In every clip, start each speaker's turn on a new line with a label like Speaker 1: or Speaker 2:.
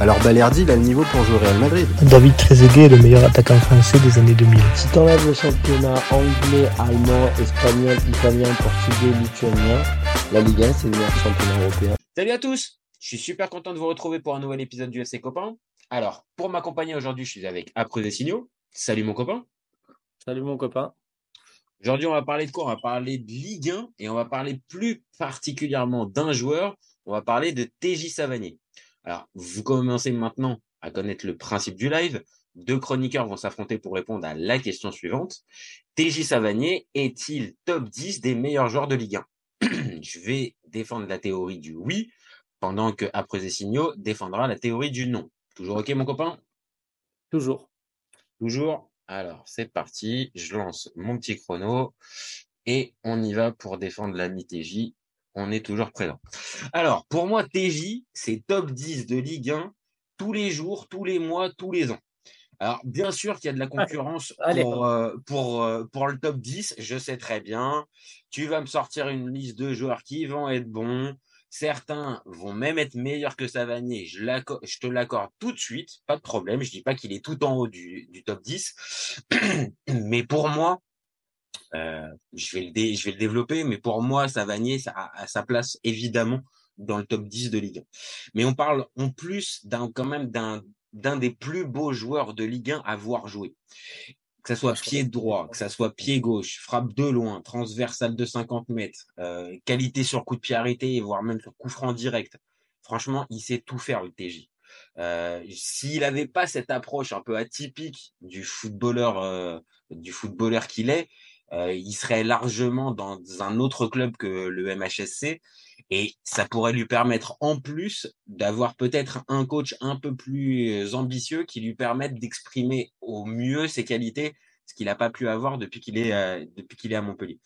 Speaker 1: alors Balerdi, il a le niveau pour jouer au Real Madrid.
Speaker 2: David Trezeguet est le meilleur attaquant français des années 2000.
Speaker 3: Si t'enlèves le championnat anglais, allemand, espagnol, italien, portugais, lituanien, la Ligue 1, c'est le meilleur championnat européen.
Speaker 4: Salut à tous Je suis super content de vous retrouver pour un nouvel épisode du FC Copain. Alors, pour m'accompagner aujourd'hui, je suis avec Après des signaux. Salut mon copain.
Speaker 5: Salut mon copain.
Speaker 4: Aujourd'hui, on va parler de quoi? On va parler de Ligue 1 et on va parler plus particulièrement d'un joueur. On va parler de TJ Savanier. Alors, vous commencez maintenant à connaître le principe du live. Deux chroniqueurs vont s'affronter pour répondre à la question suivante. TJ Savanier est-il top 10 des meilleurs joueurs de Ligue 1 Je vais défendre la théorie du oui, pendant que Après signaux défendra la théorie du non. Toujours OK, mon copain?
Speaker 5: Toujours.
Speaker 4: Toujours? Alors, c'est parti. Je lance mon petit chrono et on y va pour défendre l'ami TJ on est toujours présent. Alors, pour moi, TJ, c'est top 10 de Ligue 1 tous les jours, tous les mois, tous les ans. Alors, bien sûr qu'il y a de la concurrence pour, euh, pour, euh, pour, le top 10, je sais très bien. Tu vas me sortir une liste de joueurs qui vont être bons. Certains vont même être meilleurs que Savanier. Je, je te l'accorde tout de suite, pas de problème. Je dis pas qu'il est tout en haut du, du top 10. Mais pour moi, euh, je, vais le je vais le développer, mais pour moi, Savanier ça a, sa place évidemment dans le top 10 de Ligue 1. Mais on parle en plus d'un quand même d'un d'un des plus beaux joueurs de Ligue 1 à voir jouer. Que ça soit pied droit, que ça soit pied gauche, frappe de loin, transversale de 50 mètres, euh, qualité sur coup de pied arrêté, voire même sur coup franc direct. Franchement, il sait tout faire le TJ. Euh, S'il n'avait pas cette approche un peu atypique du footballeur, euh, du footballeur qu'il est, euh, il serait largement dans un autre club que le MHSC et ça pourrait lui permettre en plus d'avoir peut-être un coach un peu plus ambitieux qui lui permette d'exprimer au mieux ses qualités, ce qu'il n'a pas pu avoir depuis qu'il est euh, depuis est à Montpellier.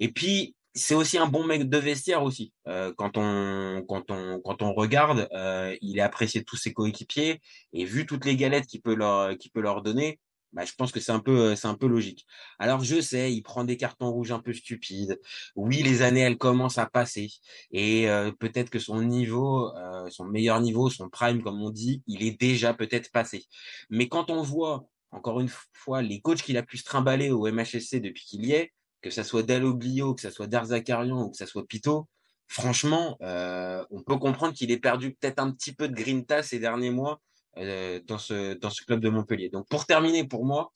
Speaker 4: Et puis c'est aussi un bon mec de vestiaire aussi. Euh, quand on quand on quand on regarde, euh, il est apprécié tous ses coéquipiers et vu toutes les galettes qu'il peut leur qu'il peut leur donner, bah, je pense que c'est un peu euh, c'est un peu logique. Alors je sais, il prend des cartons rouges un peu stupides. Oui, les années elles commencent à passer et euh, peut-être que son niveau, euh, son meilleur niveau, son prime comme on dit, il est déjà peut-être passé. Mais quand on voit encore une fois les coachs qu'il a pu se trimballer au MHSC depuis qu'il y est, que ça soit Dalloglio, que ça soit Darzakarian ou que ça soit Pito, franchement, on peut comprendre qu'il ait perdu peut-être un petit peu de grinta ces derniers mois euh, dans, ce, dans ce club de Montpellier. Donc pour terminer, pour moi,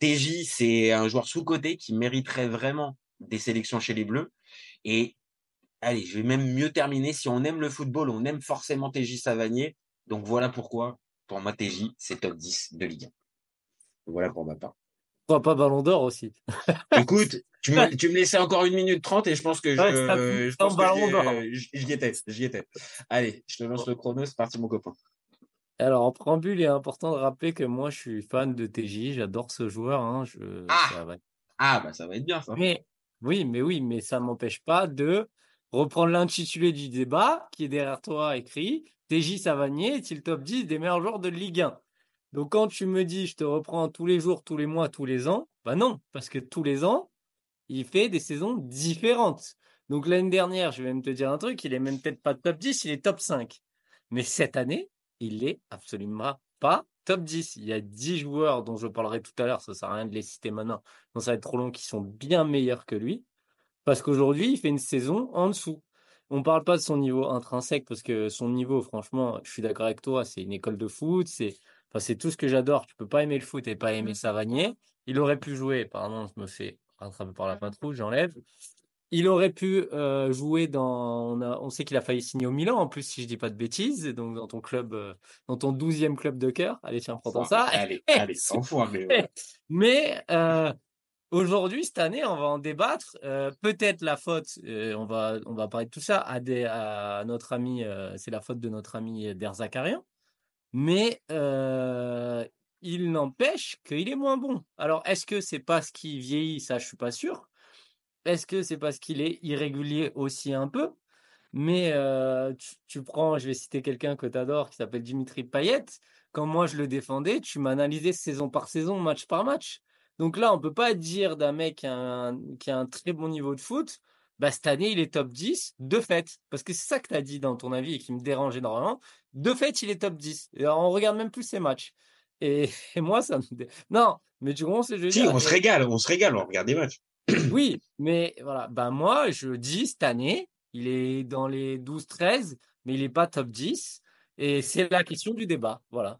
Speaker 4: TJ, c'est un joueur sous-côté qui mériterait vraiment des sélections chez les Bleus. Et allez, je vais même mieux terminer. Si on aime le football, on aime forcément TJ Savanier. Donc voilà pourquoi, pour moi, TJ, c'est top 10 de Ligue 1. Voilà pour ma part.
Speaker 5: Pourquoi pas Ballon d'Or aussi
Speaker 4: Écoute, tu me, tu me laissais encore une minute trente et je pense que je, je, pense que j'y étais, j'y étais. Allez, je te lance le chrono, c'est parti mon copain.
Speaker 5: Alors, en préambule, il est important de rappeler que moi, je suis fan de TJ, j'adore ce joueur. Hein, je,
Speaker 4: ah! ah, bah ça va être bien ça.
Speaker 5: Mais oui, mais oui, mais ça ne m'empêche pas de reprendre l'intitulé du débat qui est derrière toi écrit TJ Savanier est-il top 10 des meilleurs joueurs de Ligue 1 Donc, quand tu me dis je te reprends tous les jours, tous les mois, tous les ans, bah non, parce que tous les ans, il fait des saisons différentes. Donc, l'année dernière, je vais même te dire un truc, il est même peut-être pas top 10, il est top 5. Mais cette année, il est absolument pas top 10. Il y a 10 joueurs dont je parlerai tout à l'heure, ça sert à rien de les citer maintenant, donc ça va être trop long, qui sont bien meilleurs que lui. Parce qu'aujourd'hui, il fait une saison en dessous. On ne parle pas de son niveau intrinsèque, parce que son niveau, franchement, je suis d'accord avec toi, c'est une école de foot, c'est enfin, c'est tout ce que j'adore. Tu peux pas aimer le foot et pas aimer mmh. Savanier. Il aurait pu jouer, pardon, je me fais rattraper par la patrouille, j'enlève. Il aurait pu euh, jouer dans. On, sait qu'il a failli signer au Milan, en plus, si je dis pas de bêtises, donc dans ton club, euh, dans ton douzième club de cœur. Allez, tiens, prends ça.
Speaker 4: Allez, allez, sans fois, mais.
Speaker 5: mais euh, aujourd'hui, cette année, on va en débattre. Peut-être la faute, on va, on va parler de tout ça à, des, à notre ami, c'est la faute de notre ami Derzakarian. Mais il n'empêche qu'il est moins bon. Alors, est-ce que c'est parce qu'il vieillit? Ça, je suis pas sûr. Est-ce que c'est parce qu'il est irrégulier aussi un peu? Mais heu, tu tu prends je vais citer quelqu'un que tu adores qui s'appelle Dimitri Payet. Quand moi je le défendais, tu m'analysais saison par saison, match par match. Donc là, on peut pas dire d'un mec qui a un qui a un très bon niveau de foot, bah, cette année, il est top 10 de fait. Parce que c'est ça que tu as dit dans ton avis et qui me dérange énormément. De fait, il est top 10. Et on regarde même plus ses matchs. Et, et moi, ça me dé... Non, mais veux
Speaker 4: Si,
Speaker 5: dire?
Speaker 4: on se régale, on se régale, on regarde des matchs.
Speaker 5: Oui, mais voilà, ben moi, je dis cette année, il est dans les 12-13, mais il n'est pas top 10. Et c'est la question du débat. Voilà.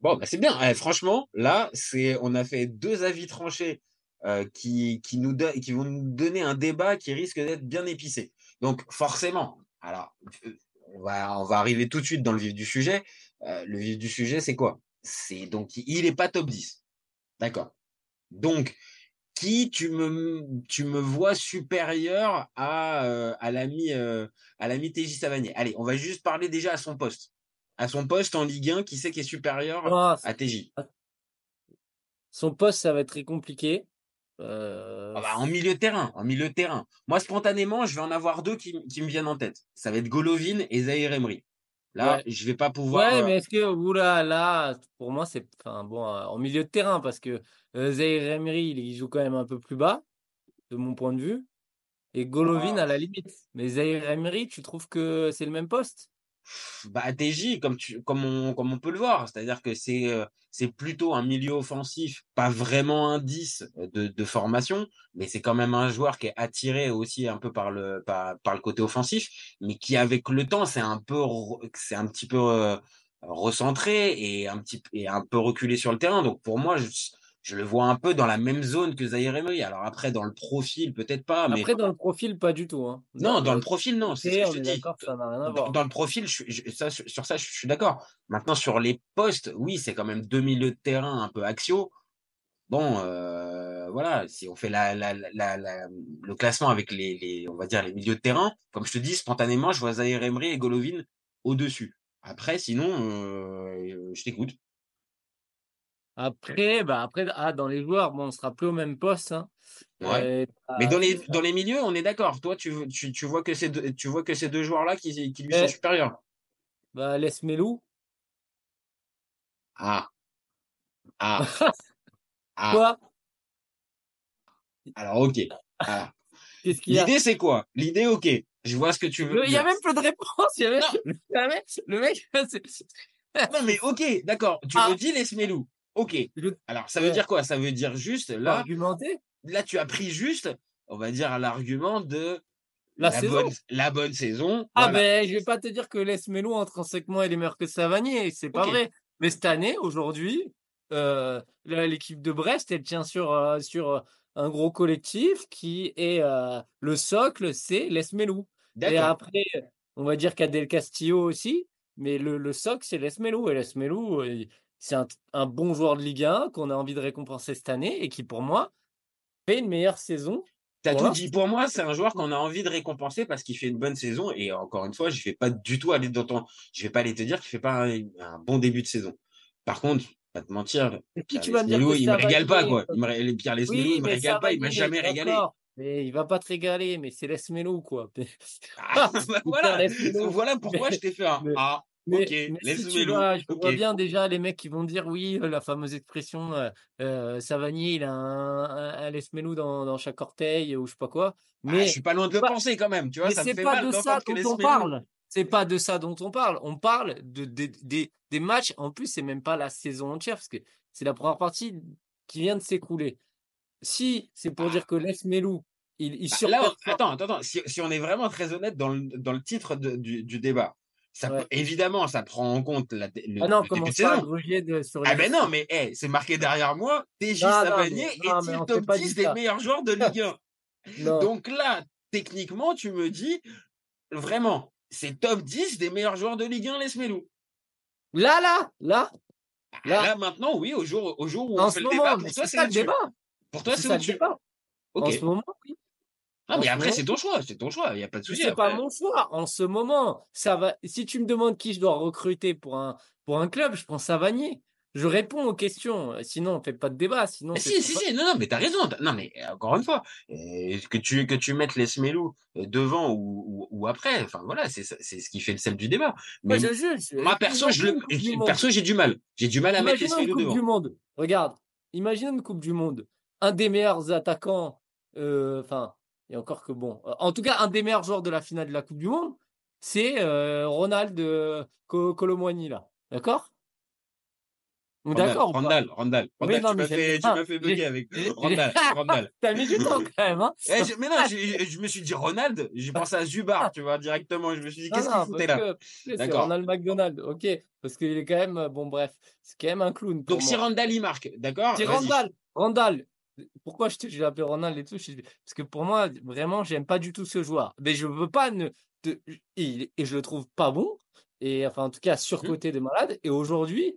Speaker 4: Bon, bah c'est bien. Eh, franchement, là, c'est, on a fait deux avis tranchés euh, qui, qui, nous qui vont nous donner un débat qui risque d'être bien épicé. Donc, forcément, alors, euh, on va, on va arriver tout de suite dans le vif du sujet. Euh, le vif du sujet, c'est quoi? C'est donc, il n'est pas top 10. D'accord? Donc, qui tu me, tu me vois supérieur à, euh, à l'ami euh, à l'ami TJ Savanier Allez, on va juste parler déjà à son poste. À son poste en Ligue 1, qui c'est qui est supérieur
Speaker 5: Ah,
Speaker 4: à TJ
Speaker 5: son poste, ça va être très compliqué. Euh,
Speaker 4: Ah bah, En milieu de terrain, en milieu de terrain. Moi, spontanément, je vais en avoir deux qui, qui me viennent en tête. Ça va être Golovin et Zahir Emery. Là,
Speaker 5: Ouais.
Speaker 4: je vais pas pouvoir.
Speaker 5: Ouais,
Speaker 4: euh,
Speaker 5: mais est-ce que, oula, là, pour moi, c'est enfin, bon, euh, en milieu de terrain, parce que euh, Zaïre Emery, il, joue quand même un peu plus bas, de mon point de vue. Et Golovin,
Speaker 4: Ah.
Speaker 5: à la limite. Mais Zaïre Emery, tu trouves que c'est le même poste?
Speaker 4: Bah, TJ, comme, tu, comme, on, comme on peut le voir, c'est-à-dire que c'est euh, c'est plutôt un milieu offensif, pas vraiment un 10 de, de formation, mais c'est quand même un joueur qui est attiré aussi un peu par le, par, le côté offensif, mais qui avec le temps, c'est un peu, un petit peu euh, recentré et un, petit, et un peu reculé sur le terrain. Donc pour moi, je, je le vois un peu dans la même zone que Zaire Emery. Alors après, dans le profil, peut-être pas, mais
Speaker 5: Après, dans le profil, pas du tout. Hein.
Speaker 4: non, dans le
Speaker 5: le
Speaker 4: profil, non, c'est ce que je dis.
Speaker 5: d'accord, ça n'a rien à
Speaker 4: Dans,
Speaker 5: voir.
Speaker 4: dans le profil, je, suis- je- ça, sur ça, je suis d'accord. Maintenant, sur les postes, oui, c'est quand même deux milieux de terrain un peu axiaux. Bon, euh, voilà, si on fait la, la, la, la- le classement avec les, les, on va dire, les milieux de terrain, comme je te dis, spontanément, je vois Zaire Emery et Golovin au-dessus. Après, sinon, euh, je t'écoute.
Speaker 5: Après, bah après, ah, dans les joueurs, bon, on sera plus au même poste. Hein.
Speaker 4: Ouais.
Speaker 5: Euh,
Speaker 4: Mais dans les,
Speaker 5: c'est-
Speaker 4: dans les milieux, on est d'accord. Toi, tu, tu, tu vois que ces deux, tu vois que ces deux joueurs-là qui, qui lui
Speaker 5: Eh.
Speaker 4: sont supérieurs.
Speaker 5: bah, laisse Melou.
Speaker 4: Ah. Ah. Ah.
Speaker 5: Quoi?
Speaker 4: Alors, ok. Ah. L'idée, c'est quoi? L'idée, ok. Je vois ce que tu veux
Speaker 5: Il y a même plus de réponse. Il y a même, le mec,
Speaker 4: Non, mais ok, d'accord. Tu
Speaker 5: Ah.
Speaker 4: me dis les Smelou. Ok. Alors, ça veut dire quoi? Ça veut dire juste, là,
Speaker 5: argumenté.
Speaker 4: là, tu as pris juste, on va dire, l'argument de
Speaker 5: La saison.
Speaker 4: bonne, la bonne saison.
Speaker 5: Ah
Speaker 4: Voilà.
Speaker 5: ben, je vais pas te dire que Les Melou intrinsèquement il est meilleur que Savanier, c'est pas vrai. Mais cette année, aujourd'hui, euh, l'équipe de Brest, elle tient sur euh, sur euh, un gros collectif qui est euh, le socle, c'est Les Melou. Et après, on va dire qu'Adel Castillo aussi, mais le, le socle, c'est Les Melou. Et Les Melou, euh, c'est un, un bon joueur de Ligue 1 qu'on a envie de récompenser cette année et qui, pour moi, fait une meilleure saison.
Speaker 4: T'as tout dit. Pour moi, c'est un joueur qu'on a envie de récompenser parce qu'il fait une bonne saison. Et encore une fois, je vais pas du tout aller dans ton, je vais pas aller te dire qu'il fait pas un, un bon début de saison. Par contre, pas te mentir,
Speaker 5: Et puis tu vas dire
Speaker 4: il me régale pas, quoi. Il me, Pierre Lesmelou,
Speaker 5: Oui,
Speaker 4: il me régale pas, il m'a
Speaker 5: Savanier,
Speaker 4: jamais régalé.
Speaker 5: Mais il va pas te régaler, mais c'est Lesmelo, quoi.
Speaker 4: Ah, bah voilà, pourquoi
Speaker 5: Mais-
Speaker 4: je t'ai fait un
Speaker 5: mais- Mais, si tu vois, je vois bien déjà les mecs qui vont dire oui, la fameuse expression euh, euh, Savanier, il a un, un, un Lesmelou dans, dans chaque orteil ou je sais pas quoi.
Speaker 4: Ah,
Speaker 5: Mais,
Speaker 4: je suis pas loin de le penser quand même, tu vois,
Speaker 5: mais
Speaker 4: ça me
Speaker 5: c'est
Speaker 4: fait
Speaker 5: pas
Speaker 4: mal
Speaker 5: de ça dont on parle. C'est pas de ça dont on parle. On parle de, de- des- des matchs. En plus, c'est même pas la saison entière parce que c'est la première partie qui vient de s'écouler. Si c'est pour dire que Lesmelou, il, il
Speaker 4: Bah, là, attends, attends, attends. Si, si on est vraiment très honnête dans le, dans le titre de- du, du débat, ça, peut-
Speaker 5: Ouais.
Speaker 4: évidemment, ça prend en compte la, le,
Speaker 5: Ah non,
Speaker 4: le début de saison.
Speaker 5: de, sur
Speaker 4: Ah ben non, mais hey, c'est marqué derrière moi. TJ Savanier est-il top
Speaker 5: s'est pas
Speaker 4: 10
Speaker 5: dit
Speaker 4: des meilleurs joueurs de Ligue 1
Speaker 5: Non.
Speaker 4: Donc là, techniquement, tu me dis, vraiment, c'est top 10 des meilleurs joueurs de Ligue 1, les Smelou.
Speaker 5: Là, là, là,
Speaker 4: Là,
Speaker 5: là,
Speaker 4: maintenant, oui, au jour, au jour où
Speaker 5: en
Speaker 4: on
Speaker 5: ce
Speaker 4: fait le
Speaker 5: moment,
Speaker 4: débat,
Speaker 5: mais
Speaker 4: pour toi,
Speaker 5: c'est le
Speaker 4: au-dessus.
Speaker 5: débat.
Speaker 4: Pour toi,
Speaker 5: C'est le
Speaker 4: au-dessus.
Speaker 5: débat.
Speaker 4: Ok.
Speaker 5: En ce moment, oui.
Speaker 4: Ah, mais après, c'est ton choix, c'est ton choix, il n'y a pas de souci.
Speaker 5: C'est pas mon choix. En ce moment, ça va. Si tu me demandes qui je dois recruter pour un, pour un club, je prends Savanier. je réponds aux questions. Sinon, on fait pas de débat. Sinon,
Speaker 4: si, si,
Speaker 5: pas-
Speaker 4: si, non, non, mais t'as raison. Non, mais euh, encore une fois, euh, que tu, que tu mettes les Smelou euh, devant ou, ou, ou après, enfin voilà, c'est ce qui fait le sel du débat.
Speaker 5: Moi, je juge.
Speaker 4: moi, perso, je le, perso, j'ai du mal. J'ai du mal à mettre les Smelou
Speaker 5: Coupe
Speaker 4: devant.
Speaker 5: du Monde. Regarde, imagine une Coupe du Monde. Un des meilleurs attaquants, euh, enfin, et encore que bon, euh, en tout cas, un des meilleurs joueurs de la finale de la Coupe du Monde, c'est euh, Ronald euh, là. D'accord? D'accord
Speaker 4: Randall, Randall, Randall,
Speaker 5: non,
Speaker 4: tu
Speaker 5: mais
Speaker 4: m'as fait, tu
Speaker 5: ah,
Speaker 4: m'as fait
Speaker 5: j'ai-
Speaker 4: bugger avec Randall, Randall.
Speaker 5: T'as mis du temps quand même, hein
Speaker 4: Eh, je- mais non, je me suis dit Ronald, j'ai pensé à Zubar, tu vois, directement. Je me suis dit, qu'est-ce qu'il foutait là?
Speaker 5: c'est. Ronald McDonald, ok, parce qu'il est quand même, euh, bon bref, c'est quand même un clown.
Speaker 4: Donc, si
Speaker 5: moi.
Speaker 4: Randall, il marque, d'accord
Speaker 5: C'est
Speaker 4: Vas-y.
Speaker 5: Randall. Randall. Pourquoi je j'ai appelé Randall et tout je Parce que pour moi, vraiment, j'aime pas du tout ce joueur. Mais je veux pas ne. de- Et, et je le trouve pas bon. Et enfin, en tout cas, surcoté de malade. Et aujourd'hui,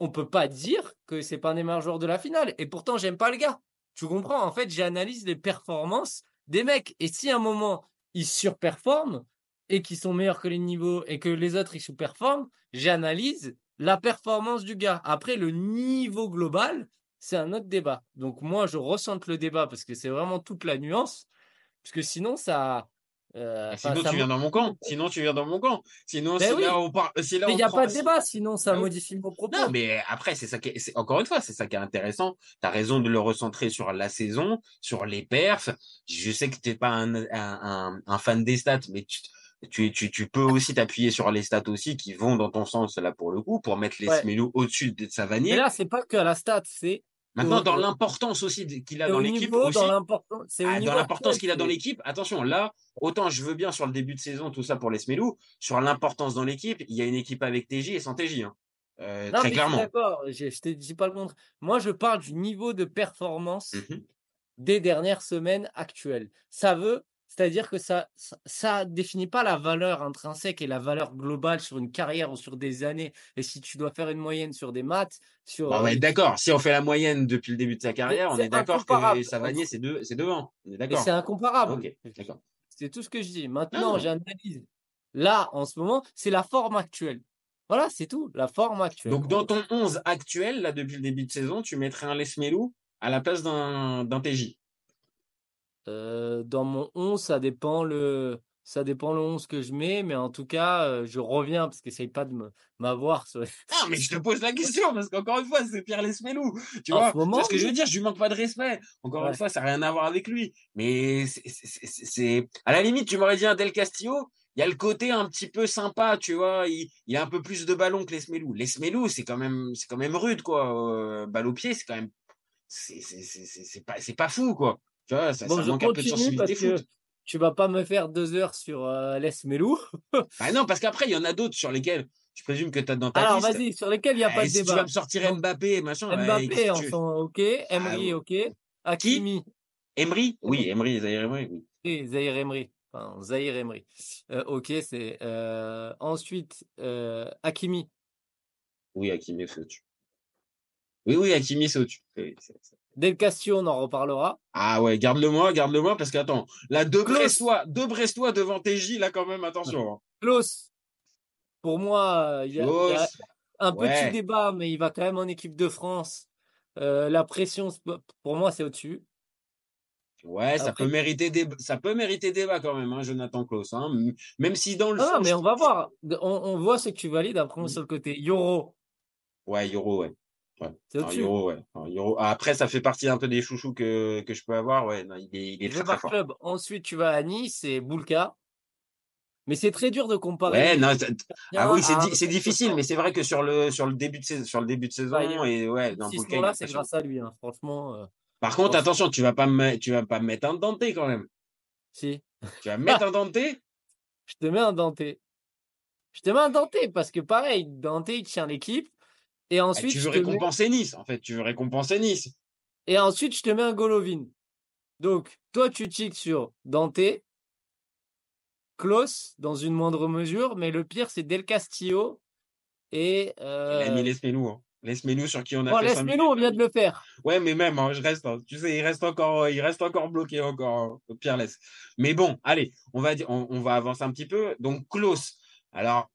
Speaker 5: on peut pas dire que c'est pas un des meilleurs joueurs de la finale. Et pourtant, j'aime pas le gars. Tu comprends? En fait, j'analyse les performances des mecs. Et si à un moment, ils surperforment et qu'ils sont meilleurs que les niveaux et que les autres, ils sous-performent, j'analyse la performance du gars. Après, le niveau global, c'est un autre débat. Donc moi, je ressente le débat parce que c'est vraiment toute la nuance. Parce que sinon, ça... euh,
Speaker 4: Ah,
Speaker 5: enfin,
Speaker 4: Sinon,
Speaker 5: ça
Speaker 4: tu viens dans mon camp. Sinon, tu viens dans mon camp. Sinon,
Speaker 5: Ben oui.
Speaker 4: là, on part, si là,
Speaker 5: Mais
Speaker 4: on
Speaker 5: il n'y a
Speaker 4: prend-
Speaker 5: pas de débat, sinon ça
Speaker 4: oui.
Speaker 5: modifie mon propos.
Speaker 4: Non, mais après, c'est ça qui est, c'est- encore une fois, c'est ça qui est intéressant. Tu as raison de le recentrer sur la saison, sur les perfs. Je sais que t'es pas un, un, un, un fan des stats, mais tu, tu, tu, tu peux aussi t'appuyer sur les stats aussi qui vont dans ton sens, là, pour le coup, pour mettre les
Speaker 5: Ouais.
Speaker 4: Au-dessus de Savanier.
Speaker 5: Mais là, c'est pas que la stat, c'est
Speaker 4: Maintenant, dans l'importance aussi qu'il a dans l'équipe
Speaker 5: dans l'importance.
Speaker 4: Qu'il a dans l'équipe, attention, là, autant je veux bien sur le début de saison, tout ça pour les Smelou, sur l'importance dans l'équipe, il y a une équipe avec TJ et sans TJ, hein. Euh,
Speaker 5: Non,
Speaker 4: très clairement.
Speaker 5: D'accord, je, te dis pas le contre. Moi, je parle du niveau de performance
Speaker 4: Mhm.
Speaker 5: des dernières semaines actuelles. Ça veut, c'est-à-dire que ça, ça, ça définit pas la valeur intrinsèque et la valeur globale sur une carrière ou sur des années. Et si tu dois faire une moyenne sur des maths, sur
Speaker 4: Bon,
Speaker 5: euh,
Speaker 4: ouais, d'accord. Si on fait la moyenne depuis le début de sa carrière, on est d'accord que Savanier, c'est deux, c'est devant. On est
Speaker 5: mais
Speaker 4: d'accord.
Speaker 5: c'est incomparable.
Speaker 4: D'accord.
Speaker 5: C'est tout ce que je dis. Maintenant,
Speaker 4: Ah.
Speaker 5: j'analyse. Là, en ce moment, c'est la forme actuelle. Voilà, c'est tout. La forme actuelle.
Speaker 4: Donc, dans ton 11 actuel, là, depuis le début de saison, tu mettrais un Lesmelou à la place d'un, d'un TJ.
Speaker 5: Euh, dans mon 11, ça dépend le, ça dépend le 11 que je mets, mais en tout cas, euh, je reviens parce qu'essaye pas de m'avoir sur
Speaker 4: Ah, mais je te pose la question, parce qu'encore une fois, c'est Pierre Lesmelou. Tu
Speaker 5: En
Speaker 4: vois,
Speaker 5: ce moment,
Speaker 4: ce que je veux dire, je lui manque pas de respect. Encore
Speaker 5: Ouais.
Speaker 4: une fois, ça n'a rien à voir avec lui. Mais c'est, à la limite, tu m'aurais dit un Del Castillo, il y a le côté un petit peu sympa, tu vois, il, il a un peu plus de ballon que Lesmelou. Lesmelou, c'est quand même, c'est quand même rude, quoi. Euh, balle au pied, c'est quand même, c'est pas, c'est pas fou, quoi. Tu vois, ça,
Speaker 5: Bon,
Speaker 4: ça
Speaker 5: je
Speaker 4: manque un peu de
Speaker 5: continue parce
Speaker 4: sensibilité
Speaker 5: que
Speaker 4: foot.
Speaker 5: tu vas pas me faire deux heures sur euh, Les Melou.
Speaker 4: Bah non, parce qu'après, il y en a d'autres sur lesquels je présume que tu as dans ta
Speaker 5: Alors,
Speaker 4: liste.
Speaker 5: vas-y, sur lesquels il n'y a
Speaker 4: Eh,
Speaker 5: pas de
Speaker 4: si tu
Speaker 5: débat.
Speaker 4: vas me sortir Mbappé, machin. ouais,
Speaker 5: Mbappé, on
Speaker 4: tu
Speaker 5: s'en, ok. Emery,
Speaker 4: Ah,
Speaker 5: ok. Hakimi,
Speaker 4: Emery? Oui, Emery, Zaire Emery, oui.
Speaker 5: et Zahir Emery. Enfin, Zahir Emery. Euh, ok, c'est, euh, ensuite, euh, Hakimi.
Speaker 4: Oui, Hakimi, c'est au-dessus. Oui, oui, Hakimi, c'est au-dessus. Oui,
Speaker 5: Del Castillo, on en reparlera.
Speaker 4: Ah ouais, garde-le moi, garde-le moi, parce qu'attends, là, deux
Speaker 5: Klaus.
Speaker 4: Brestois, deux Brestois devant TJ, là, quand même, attention. hein.
Speaker 5: Klaus, pour moi, il y a, il y a un
Speaker 4: ouais.
Speaker 5: petit débat, mais il va quand même en équipe de France. Euh, la pression, pour moi, c'est au-dessus.
Speaker 4: Ouais, ça peut mériter des, ça peut mériter débat quand même, hein, Jonathan Klaus, hein. Même si dans le
Speaker 5: Ah,
Speaker 4: fond,
Speaker 5: mais
Speaker 4: je-
Speaker 5: on va voir. On, on voit ce que tu valides après
Speaker 4: Mm.
Speaker 5: sur le côté. Yoro,
Speaker 4: Ouais, Euro, ouais. Ouais. Euro, ouais. Euro. Ah, Après, ça fait partie un peu des chouchous que, que je peux avoir, ouais. Non, il est, il est
Speaker 5: Je
Speaker 4: très, fort.
Speaker 5: club. Ensuite, tu vas à Nice, c'est Boulka. Mais c'est très dur de comparer.
Speaker 4: Ouais, non, ah oui, c'est di- c'est difficile, mais c'est vrai que sur le, sur le début de saison, sur le début de saison,
Speaker 5: Bah, il-
Speaker 4: et ouais, dans
Speaker 5: ce là c'est grâce à lui. hein. Franchement, euh,
Speaker 4: Par contre, attention, tu vas pas me, tu vas pas me mettre un Dante quand même.
Speaker 5: si.
Speaker 4: Tu vas me mettre un Dante.
Speaker 5: Je te mets un Danté. Je te mets un Danté parce que pareil, Danté, il tient l'équipe. Et
Speaker 4: Ah,
Speaker 5: ensuite,
Speaker 4: tu veux
Speaker 5: mets...
Speaker 4: récompenser Nice, en fait. Tu veux récompenser Nice.
Speaker 5: et ensuite, je te mets un Golovin. Donc, toi, tu tiques sur Danté, Klaus, dans une moindre mesure, mais le pire, c'est Del Castillo et.
Speaker 4: Il a
Speaker 5: Euh...
Speaker 4: mis Lesmelou, hein. Lesmelou sur qui on a
Speaker 5: Bon,
Speaker 4: fait
Speaker 5: laisse
Speaker 4: 5
Speaker 5: nous on vient de le faire.
Speaker 4: Ouais, mais même, hein, je reste, hein. tu sais, il reste encore, il reste encore bloqué encore, hein, Pierre laisse. Mais bon, allez, on va on, on va avancer un petit peu. Donc, Klaus. Alors,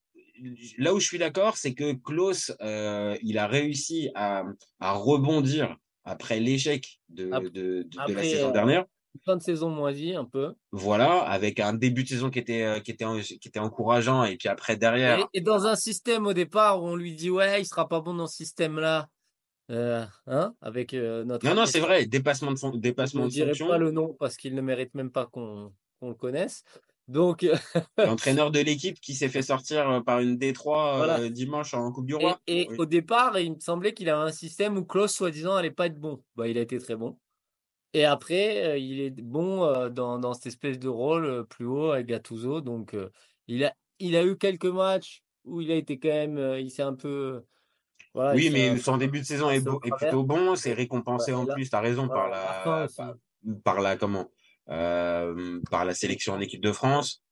Speaker 4: là où je suis d'accord, c'est que Klaus, euh, il a réussi à, à rebondir après l'échec de,
Speaker 5: Ap-
Speaker 4: de, de, de la saison
Speaker 5: euh,
Speaker 4: dernière.
Speaker 5: Fin de saison moisie, un peu.
Speaker 4: Voilà, avec un début de saison qui était, euh, qui était, en- qui était encourageant, et puis après derrière,
Speaker 5: Et, et dans un système au départ où on lui dit ouais, il sera pas bon dans ce système-là, euh, hein, avec euh, notre.
Speaker 4: non, non, c'est vrai, dépassement de,
Speaker 5: Je
Speaker 4: dépassement
Speaker 5: ne
Speaker 4: de
Speaker 5: dirai
Speaker 4: fonction.
Speaker 5: pas le nom parce qu'il ne mérite même pas qu'on qu'on le connaisse. Donc,
Speaker 4: L'entraîneur de l'équipe qui s'est fait sortir euh, par une D3 euh,
Speaker 5: Voilà.
Speaker 4: dimanche en Coupe du
Speaker 5: et,
Speaker 4: Roi.
Speaker 5: et
Speaker 4: Oui.
Speaker 5: au départ, il me semblait qu'il avait un système où Klaus, soi-disant, allait pas être bon. Bah, il a été très bon. Et après, euh, il est bon euh, dans, dans cette espèce de rôle euh, plus haut avec Gattuso. Donc, euh, il a, il a eu quelques matchs où il a été quand même, euh, il s'est un peu, voilà,
Speaker 4: Oui, mais son début de saison est, beau- est plutôt bon, c'est récompensé
Speaker 5: Ouais, et
Speaker 4: en
Speaker 5: là-
Speaker 4: plus, t'as raison, par
Speaker 5: la
Speaker 4: par la, comment, euh, par la sélection en équipe de France.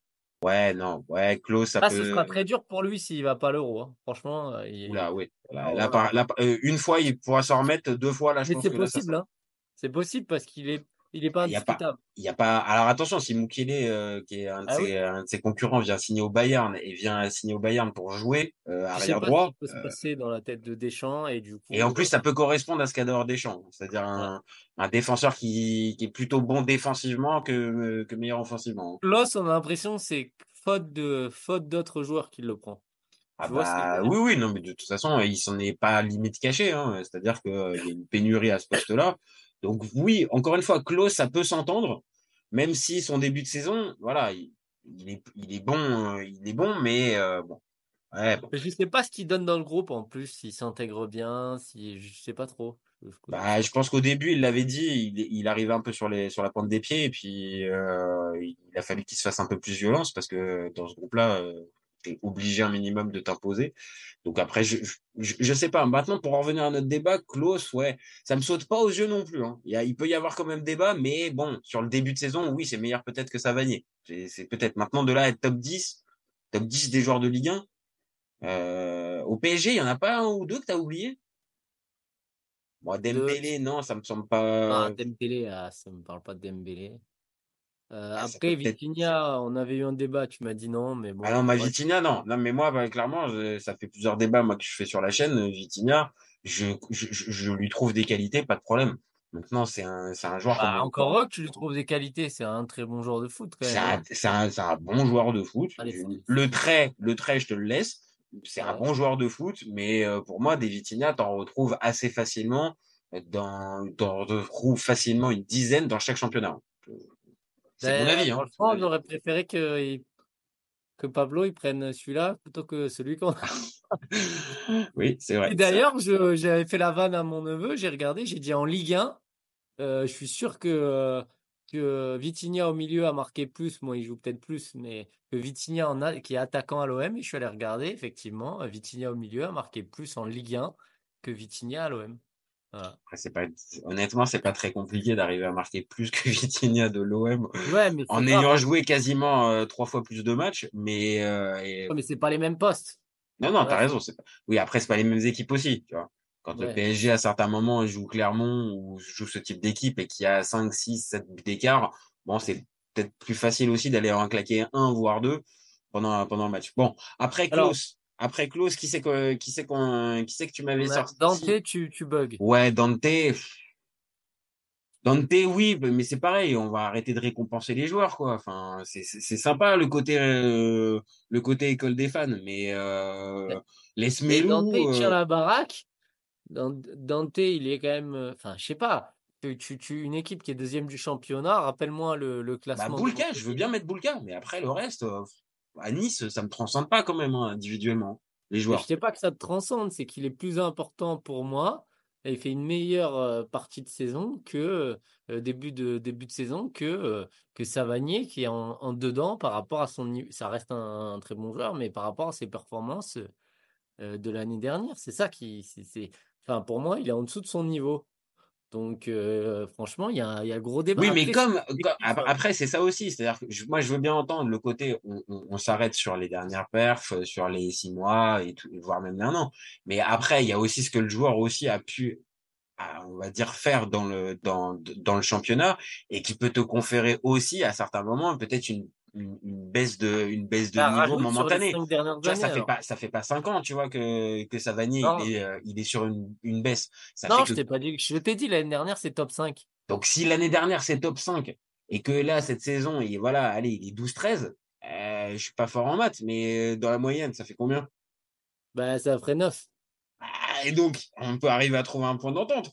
Speaker 4: Ouais, non, ouais, Klaus, ça
Speaker 5: Là,
Speaker 4: peut.
Speaker 5: ce sera très dur pour lui s'il va pas à l'euro. hein. Franchement, euh, il...
Speaker 4: Oula, oui. Là,
Speaker 5: Ah,
Speaker 4: là,
Speaker 5: voilà.
Speaker 4: par- là, euh, une fois, il pourra s'en remettre, deux fois, là, je
Speaker 5: Mais
Speaker 4: pense
Speaker 5: c'est
Speaker 4: là, ça
Speaker 5: possible, hein. C'est possible parce qu'il est, il est pas
Speaker 4: Il y a pas-
Speaker 5: indiscutable.
Speaker 4: Il y a pas. Alors attention, si Mukele, euh, qui est un de,
Speaker 5: Ah
Speaker 4: ses,
Speaker 5: oui.
Speaker 4: un de ses concurrents, vient signer au Bayern et vient signer au Bayern pour jouer euh, arrière droit.
Speaker 5: ce qui peut se passer dans la tête de Deschamps et du coup.
Speaker 4: Et en plus, ça peut correspondre à ce qu'adore Deschamps, c'est-à-dire un, un défenseur qui, qui est plutôt bon défensivement que, que meilleur offensivement.
Speaker 5: Klaus, on a l'impression c'est faute de faute d'autres joueurs qui le prend.
Speaker 4: Ah
Speaker 5: vois
Speaker 4: bah oui, oui, non, mais de toute façon, il s'en est pas limite caché, hein, c'est-à-dire qu'il y a une pénurie à ce poste-là. Donc oui, encore une fois, Klaus, ça peut s'entendre, même si son début de saison, voilà, il, il est, il est bon, euh, il est bon, mais euh, bon, ouais, bon.
Speaker 5: Mais je sais pas ce qu'il donne dans le groupe en plus, s'il s'intègre bien, si je sais pas trop.
Speaker 4: Bah, je pense qu'au début, il l'avait dit, il, il arrivait un peu sur les sur la pointe des pieds et puis euh, il a fallu qu'il se fasse un peu plus violence parce que dans ce groupe-là, euh, t'es obligé un minimum de t'imposer. Donc après, je, je je sais pas. Maintenant, pour en revenir à notre débat, Klaus, ouais, ça me saute pas aux yeux non plus. Hein. Il, y a, il peut y avoir quand même débat, mais bon, sur le début de saison, oui, c'est meilleur peut-être que Savanier. C'est c'est peut-être maintenant de là à être top 10, top 10 des joueurs de Ligue 1. Euh, au PSG, il y en a pas un ou deux que t'as oublié? Moi, Dembélé, non, ça me semble pas.
Speaker 5: Ah, Dembélé, ah, ça me parle pas de Dembélé. Euh,
Speaker 4: Ah,
Speaker 5: après, Vitinha, on avait eu un débat, tu m'as dit non, mais bon.
Speaker 4: Ah non, ma
Speaker 5: ouais.
Speaker 4: Vitinha, non. Non, mais moi, bah, clairement, je- ça fait plusieurs débats moi que je fais sur la chaîne. euh, Vitinha, je, je, je- lui trouve des qualités, pas de problème. Maintenant, c'est un, c'est un joueur
Speaker 5: Bah,
Speaker 4: comme
Speaker 5: encore que tu lui trouves des qualités, c'est un très bon joueur de foot quand
Speaker 4: C'est
Speaker 5: même.
Speaker 4: un,
Speaker 5: hein.
Speaker 4: c'est un, c'est un bon joueur de foot.
Speaker 5: Allez,
Speaker 4: le trait, le trait, je te le laisse. C'est un bon joueur de foot, mais euh, pour moi, des Vitinha, t'en retrouves assez facilement dans, t'en retrouves facilement une dizaine dans chaque championnat. C'est mon
Speaker 5: Ben,
Speaker 4: avis, hein.
Speaker 5: Franchement, j'aurais préféré que, Pablo il prenne celui-là plutôt que celui qu'on
Speaker 4: Oui, c'est vrai.
Speaker 5: Et d'ailleurs, je- j'avais fait la vanne à mon neveu, j'ai regardé, j'ai dit en Ligue 1, euh, je suis sûr que, euh, que Vitinha au milieu a marqué plus, moi il joue peut-être plus, mais que Vitinha en a, qui est attaquant à l'OM, et je suis allé regarder, effectivement, Vitinha au milieu a marqué plus en Ligue 1 que Vitinha à l'OM.
Speaker 4: C'est pas, honnêtement, c'est pas très compliqué d'arriver à marquer plus que Vitinha de l'OM
Speaker 5: Ouais,
Speaker 4: en ayant joué quasiment euh, trois fois plus de matchs. Mais, euh, et-
Speaker 5: Ouais, mais c'est pas les mêmes postes.
Speaker 4: non, non, t'as raison. pas- Oui, après, c'est pas les mêmes équipes aussi, tu vois. Quand le. PSG, à certains moments, joue Clermont ou joue ce type d'équipe et qu'il y a 5, 6, 7 buts d'écart, bon, c'est peut-être plus facile aussi d'aller en claquer un, voire deux pendant, pendant un match. Bon, après Klaus, après Klaus, qui c'est que, qui c'est qu'on, qui c'est que tu m'avais
Speaker 5: a
Speaker 4: sorti?
Speaker 5: Dante, tu, tu bugs.
Speaker 4: Ouais, Dante. Dante, oui, mais c'est pareil, on va arrêter de récompenser les joueurs, quoi. Enfin, c'est sympa le côté euh, le côté école des fans, mais euh, les
Speaker 5: Mais
Speaker 4: Smelou,
Speaker 5: Dante, il tient
Speaker 4: euh,
Speaker 5: la baraque. Dan- Dante, il est quand même. euh, Enfin, je sais pas. Tu, tu, une équipe qui est deuxième du championnat, rappelle-moi le, le
Speaker 4: bah,
Speaker 5: classement. de
Speaker 4: Boulka, je veux bien mettre Boulka, mais après le reste, euh, à Nice, ça me transcende pas quand même hein, individuellement les
Speaker 5: Mais
Speaker 4: joueurs.
Speaker 5: je sais pas que ça te transcende, c'est qu'il est plus important pour moi. Et il fait une meilleure euh, partie de saison que euh, début de début de saison que euh, que Savanier qui est en, en dedans par rapport à son niveau. Ça reste un, un très bon joueur, mais par rapport à ses performances euh, de l'année dernière, c'est ça qui c'est- Enfin, pour moi, il est en dessous de son niveau. Donc, euh, franchement, il y a, y a gros débat.
Speaker 4: Oui, mais
Speaker 5: Après,
Speaker 4: comme
Speaker 5: hein.
Speaker 4: après c'est ça aussi, c'est-à-dire que je- moi je veux bien entendre le côté on, on, on s'arrête sur les dernières perfs, euh, sur les six mois et tout, voire même un an. Mais après il y a aussi ce que le joueur aussi a pu, à, on va dire faire dans le dans dans le championnat et qui peut te conférer aussi à certains moments peut-être une une, une baisse de, une baisse de
Speaker 5: Bah,
Speaker 4: niveau momentanée. vois, ça fait pas, ça fait pas cinq ans, tu vois, que, que Savanier, il est, euh, il est sur une, une baisse. Ça
Speaker 5: Non,
Speaker 4: fait
Speaker 5: je
Speaker 4: que
Speaker 5: t'ai pas dit, je t'ai dit l'année dernière, c'est top 5.
Speaker 4: Donc, si l'année dernière, c'est top 5 et que là, cette saison, il, voilà, allez, il est 12-13, euh, je suis pas fort en maths, mais dans la moyenne, ça fait combien?
Speaker 5: Bah, ça ferait 9.
Speaker 4: Ah, Et donc, on peut arriver à trouver un point d'entente.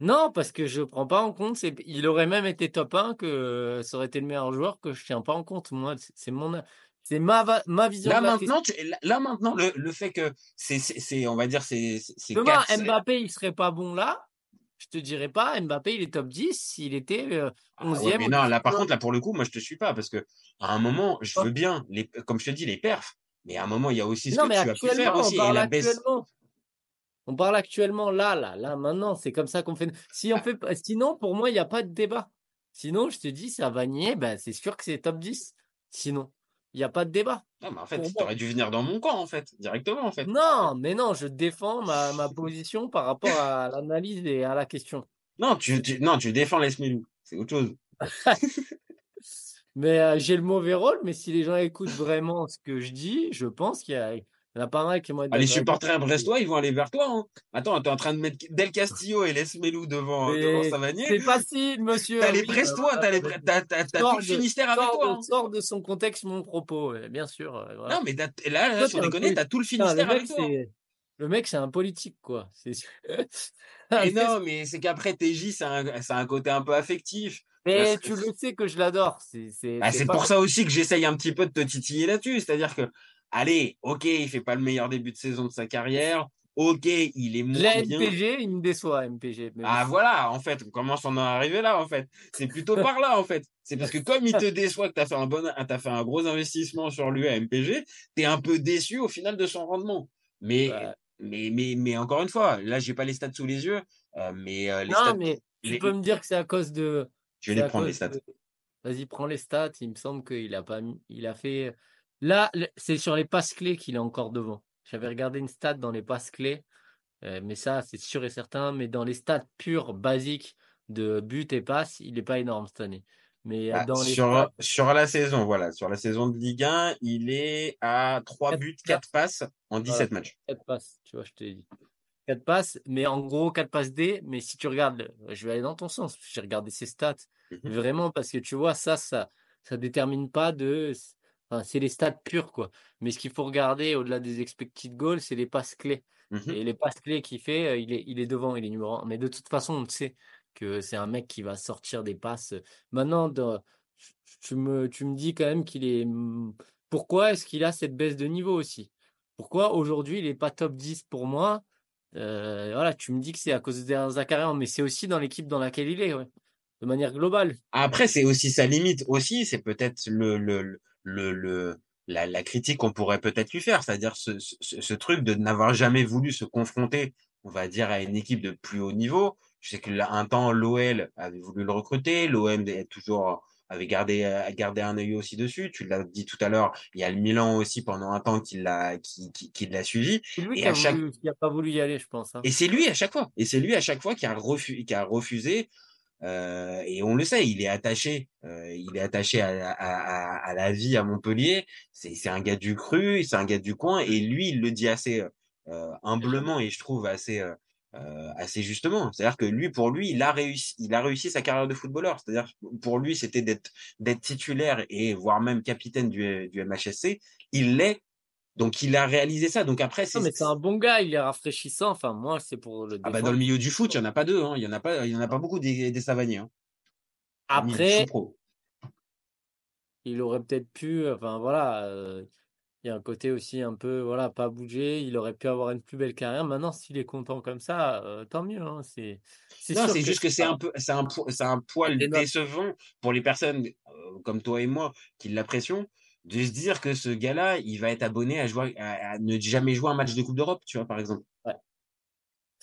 Speaker 5: Non, parce que je prends pas en compte, c'est, il aurait même été top 1 que euh, ça aurait été le meilleur joueur que je tiens pas en compte. Moi, c'est mon, c'est ma, va- ma vision
Speaker 4: Là
Speaker 5: de la
Speaker 4: maintenant, tu, là, là, maintenant, le, le fait que c'est, c'est, c'est- on va dire, c'est,
Speaker 5: Demain,
Speaker 4: quatre-
Speaker 5: Mbappé, il serait pas bon là. Je te dirais pas, Mbappé, il est top 10 s'il était euh,
Speaker 4: Ah ouais,
Speaker 5: 11e.
Speaker 4: mais non, là, par contre, là, pour le coup, moi, je te suis pas parce que à un moment, je veux bien, les, comme je te dis, les perfs, mais à un moment, il y a aussi ce
Speaker 5: Non,
Speaker 4: que
Speaker 5: mais
Speaker 4: tu as pu faire aussi et la baisse.
Speaker 5: On parle actuellement là, là, là, maintenant. C'est comme ça qu'on fait. Si on fait, sinon, pour moi, il n'y a pas de débat. Sinon, je te dis, ça va nier, ben, c'est sûr que c'est top 10. Sinon, il n'y a pas de débat.
Speaker 4: Non, mais en fait, tu aurais dû venir dans mon camp, en fait, directement, en fait.
Speaker 5: Non, mais non, je défends ma, ma position par rapport à l'analyse et à la question.
Speaker 4: Non, tu, tu- non, tu défends les Smilou. C'est autre chose.
Speaker 5: Mais euh, j'ai le mauvais rôle, mais si les gens écoutent vraiment ce que je dis, je pense qu'il y, a- il y en a pas mal qui vont être
Speaker 4: Ah, les supporters brestois, ils vont aller vers toi. Hein. Attends, t'es en train de mettre Del Castillo et Les Melou devant,
Speaker 5: Mais
Speaker 4: devant Savanier.
Speaker 5: C'est facile, monsieur.
Speaker 4: T'as les Brestois,
Speaker 5: bah,
Speaker 4: t'as les
Speaker 5: voilà.
Speaker 4: Bre- t'as, t'as, t'as
Speaker 5: Sors
Speaker 4: tout le
Speaker 5: de-
Speaker 4: Finistère avec toi.
Speaker 5: de-
Speaker 4: hein.
Speaker 5: sors de son contexte mon propos, euh, bien sûr. euh, voilà.
Speaker 4: Non, mais là, là,
Speaker 5: un
Speaker 4: déconner, t'as tout le Finistère avec
Speaker 5: mec,
Speaker 4: toi.
Speaker 5: le mec, c'est un politique, quoi. C'est
Speaker 4: non, mais c'est qu'après, TJ, c'est un, un côté un peu affectif.
Speaker 5: Mais tu le sais que je l'adore. C'est
Speaker 4: Bah, pour ça aussi que j'essaye un petit peu de te titiller là-dessus. C'est-à-dire que, allez, ok, il fait pas le meilleur début de saison de sa carrière. Ok, il est moins
Speaker 5: La. MPG, il me déçoit, MPG.
Speaker 4: Ah voilà, en fait, on commence à en arriver là, en fait. C'est plutôt par là, en fait. C'est parce que comme il te déçoit que tu as fait un bon, t'as fait un gros investissement sur lui à MPG, tu es un peu déçu au final de son rendement. Mais,
Speaker 5: Ouais.
Speaker 4: mais, mais, mais encore une fois, là, j'ai pas les stats sous les yeux, euh, mais euh, les
Speaker 5: Non,
Speaker 4: stats,
Speaker 5: mais tu
Speaker 4: les-
Speaker 5: peux me dire que c'est à cause de.
Speaker 4: je vais les prendre les stats.
Speaker 5: de- Vas-y, prends les stats. Il me semble qu'il a pas. Il a fait. Là, c'est sur les passes clés qu'il est encore devant. J'avais regardé une stat dans les passes clés, euh, mais ça, c'est sûr et certain. Mais dans les stats pures, basiques de but et passes, il n'est pas énorme cette année. Mais euh,
Speaker 4: Ah,
Speaker 5: dans les
Speaker 4: sur,
Speaker 5: stats,
Speaker 4: sur la saison, voilà, sur la saison de Ligue 1, il est à 3
Speaker 5: Quatre-
Speaker 4: buts, 4 passes en 17 matchs.
Speaker 5: 4 passes, tu vois, je te l'ai dit. 4 passes, mais en gros, 4 passes D. Mais si tu regardes, je vais aller dans ton sens. J'ai regardé ses stats.
Speaker 4: Mhm.
Speaker 5: Vraiment, parce que tu vois, ça, ça, ça détermine pas de. Enfin, c'est les stats purs, quoi. Mais ce qu'il faut regarder au-delà des expected goals, c'est les passes clés.
Speaker 4: Mhm.
Speaker 5: Et les passes clés qu'il fait, euh, il est, il est devant, il est numéro 1. Mais de toute façon, on sait que c'est un mec qui va sortir des passes. Maintenant, dans- tu me, tu me dis quand même qu'il est. hmm, Pourquoi est-ce qu'il a cette baisse de niveau aussi? Pourquoi aujourd'hui il n'est pas top 10 pour moi? Euh, voilà, tu me dis que c'est à cause de Zakarian, mais c'est aussi dans l'équipe dans laquelle il est, ouais. De manière globale.
Speaker 4: Après, c'est aussi sa limite aussi, c'est peut-être le, le, le, le, la, la critique qu'on pourrait peut-être lui faire, c'est-à-dire ce, ce, ce truc de n'avoir jamais voulu se confronter, on va dire, à une équipe de plus haut niveau. Je sais que là, un temps, l'OL avait voulu le recruter, l'OM est toujours avait gardé, euh, gardé un œil aussi dessus. Tu l'as dit tout à l'heure, il y a le Milan aussi pendant un temps qui l'a, qui, qui, qui l'a suivi.
Speaker 5: C'est lui
Speaker 4: Et
Speaker 5: qui a,
Speaker 4: à chaque-
Speaker 5: voulu- qui a pas voulu y aller, je pense. hein.
Speaker 4: Et c'est lui à chaque fois. Et c'est lui à chaque fois qui a, refu- qui a refusé. Euh, et on le sait, il est attaché. euh, il est attaché à, à, à, à la vie à Montpellier. C'est un gars du cru, c'est un gars du coin. Et lui, il le dit assez euh, humblement et je trouve assez euh, euh, assez justement. C'est-à-dire que lui, pour lui, il a réussi, il a réussi sa carrière de footballeur. C'est-à-dire pour lui, c'était d'être d'être titulaire et voire même capitaine du, du MHSC. Il l'est. Donc il a réalisé ça. Donc après, c'est
Speaker 5: Non, mais c'est un bon gars, il est rafraîchissant. Enfin, moi, c'est pour le
Speaker 4: ah bah dans le milieu du foot, il y en a pas deux, hein. Il y en a pas, il y en a pas beaucoup des, des Savaniers. Hein.
Speaker 5: Après, il aurait peut-être pu, enfin voilà, euh, il y a un côté aussi un peu, voilà, pas bouger. Il aurait pu avoir une plus belle carrière. Maintenant, s'il est content comme ça, euh, tant mieux. hein. C'est,
Speaker 4: Non, c'est juste que c'est un peu, c'est un, po- un poil décevant pour les personnes euh, comme toi et moi qui l'apprécions de se dire que ce gars-là, il va être abonné à jouer, à, à ne jamais jouer un match de Coupe d'Europe, tu vois, par exemple.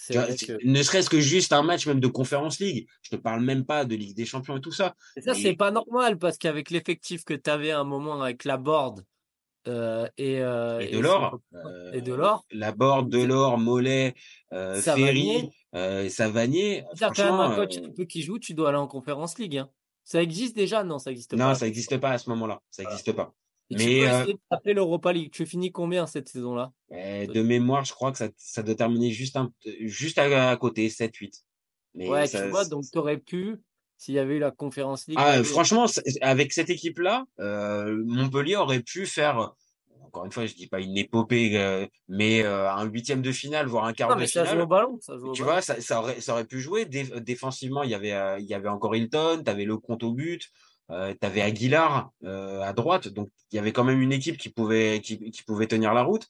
Speaker 4: Tu vois,
Speaker 5: que.
Speaker 4: Ne serait-ce que juste un match même de Conférence League. Je te parle même pas de Ligue des Champions et tout ça.
Speaker 5: Et ça, c'est pas normal parce qu'avec l'effectif que tu avais à un moment avec la board euh, et, euh,
Speaker 4: Et
Speaker 5: et
Speaker 4: Delors.
Speaker 5: son-
Speaker 4: euh,
Speaker 5: et Delors,
Speaker 4: Laborde, Delors, Mollet, euh,
Speaker 5: Savanier.
Speaker 4: Ferry, Savanier.
Speaker 5: t'as quand même un coach un peu qui joue, tu dois aller en conférence league. hein. Ça existe déjà? Non, ça existe pas.
Speaker 4: Non, ça n'existe pas à ce moment-là. Ça n'existe pas.
Speaker 5: Et tu
Speaker 4: Mais
Speaker 5: peux
Speaker 4: euh,
Speaker 5: l'Europa League. Tu finis combien cette saison-là?
Speaker 4: Euh, de mémoire, je crois que ça, ça doit terminer juste, un, juste à, à côté, 7-8. Mais
Speaker 5: Ouais,
Speaker 4: ça-
Speaker 5: tu vois, donc tu aurais pu, s'il y avait eu la conférence League.
Speaker 4: Ah,
Speaker 5: aller-
Speaker 4: franchement, avec cette équipe-là, euh, Montpellier aurait pu faire, encore une fois, je dis pas une épopée, euh, mais euh, un huitième de finale, voire un quart
Speaker 5: Non,
Speaker 4: de
Speaker 5: mais ça joue
Speaker 4: finale.
Speaker 5: au ballon. Ça joue au
Speaker 4: Tu
Speaker 5: ballon.
Speaker 4: vois, ça, ça aurait, ça aurait pu jouer. Dé- défensivement, il y avait, euh, il y avait encore Hilton, tu avais le compte au but, euh, tu avais Aguilar euh, à droite, donc il y avait quand même une équipe qui pouvait, qui, pouvait tenir la route.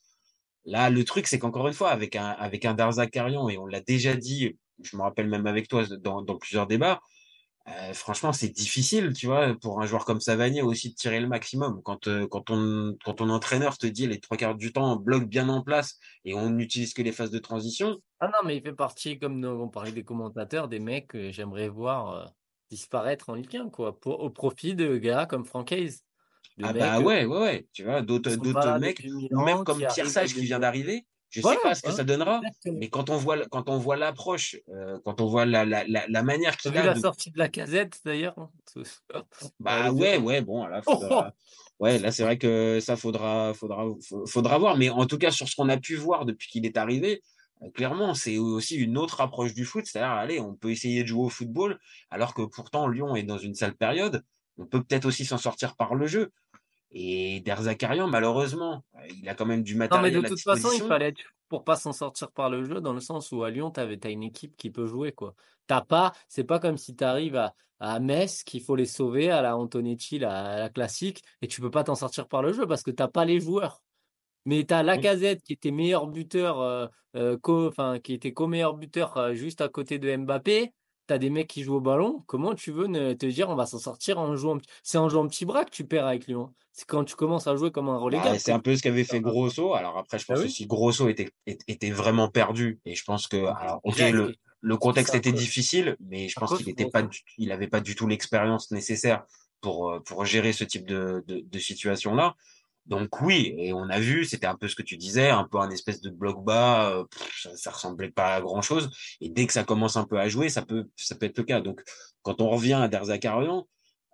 Speaker 4: Là, le truc, c'est qu'encore une fois, avec un, avec un et on l'a déjà dit, je me rappelle même avec toi dans, dans plusieurs débats, euh, franchement, c'est difficile, tu vois, pour un joueur comme Savanier aussi de tirer le maximum. Quand, euh, quand, on, quand ton entraîneur te dit les trois quarts du temps, bloc bien en place et on n'utilise que les phases de transition,
Speaker 5: Ah non, mais il fait partie, comme nous, on parlait des commentateurs, des mecs que j'aimerais voir disparaître en Ligue 1, quoi, pour, au profit de gars comme Franck Hayes.
Speaker 4: Ah
Speaker 5: mecs,
Speaker 4: bah
Speaker 5: euh,
Speaker 4: ouais, ouais, ouais. Tu vois, d'autres mecs, même comme Pierre Sage qui vient d'arriver, je
Speaker 5: Voilà,
Speaker 4: sais pas ce que
Speaker 5: voilà.
Speaker 4: ça donnera,
Speaker 5: Exactement.
Speaker 4: mais quand on voit quand on voit l'approche, euh, quand on voit la, la, la, la manière qu'il
Speaker 5: vu
Speaker 4: a
Speaker 5: la
Speaker 4: de
Speaker 5: sortie de la casette d'ailleurs hein
Speaker 4: Bah ouais, ouais, bon, là,
Speaker 5: Oh,
Speaker 4: faudra- ouais, là, c'est vrai que ça faudra, faudra, faudra voir. Mais en tout cas, sur ce qu'on a pu voir depuis qu'il est arrivé, clairement, c'est aussi une autre approche du foot. C'est-à-dire, allez, on peut essayer de jouer au football, alors que pourtant, Lyon est dans une sale période. On peut peut-être aussi s'en sortir par le jeu. Et Derzakarian, malheureusement, il a quand même du
Speaker 5: Non, mais
Speaker 4: matériel
Speaker 5: de toute façon, il fallait être pour pas s'en sortir par le jeu, dans le sens où à Lyon, t'avais, t'as une équipe qui peut jouer, quoi. T'as pas, c'est pas comme si t'arrives à, à Metz qu'il faut les sauver à la Antonetti, la, à la classique, et tu peux pas t'en sortir par le jeu parce que t'as pas les joueurs. Mais t'as Lacazette qui était meilleur buteur, euh, euh, co- qui était co-meilleur buteur euh, juste à côté de Mbappé. T'as des mecs qui jouent au ballon. Comment tu veux ne- te dire on va s'en sortir en jouant C'est en jouant petit bras que tu perds avec Lyon. C'est quand tu commences à jouer comme un
Speaker 4: Bah,
Speaker 5: relégable.
Speaker 4: c'est un peu ce qu'avait fait Grosso. Alors après, je pense
Speaker 5: Ah oui?
Speaker 4: aussi Grosso était, vraiment perdu. Et je pense que, alors, ok,
Speaker 5: Déjà,
Speaker 4: le, contexte était difficile, mais je pense qu'il
Speaker 5: de
Speaker 4: était
Speaker 5: Grosso.
Speaker 4: pas, du- il avait pas du tout l'expérience nécessaire pour, pour gérer ce type de, de, de situation-là. Donc oui, et on a vu, c'était un peu ce que tu disais, un peu un espèce de bloc bas, euh, ça, ça ressemblait pas à grand chose. Et dès que ça commence un peu à jouer, ça peut, ça peut être le cas. Donc quand on revient à Derzakarian,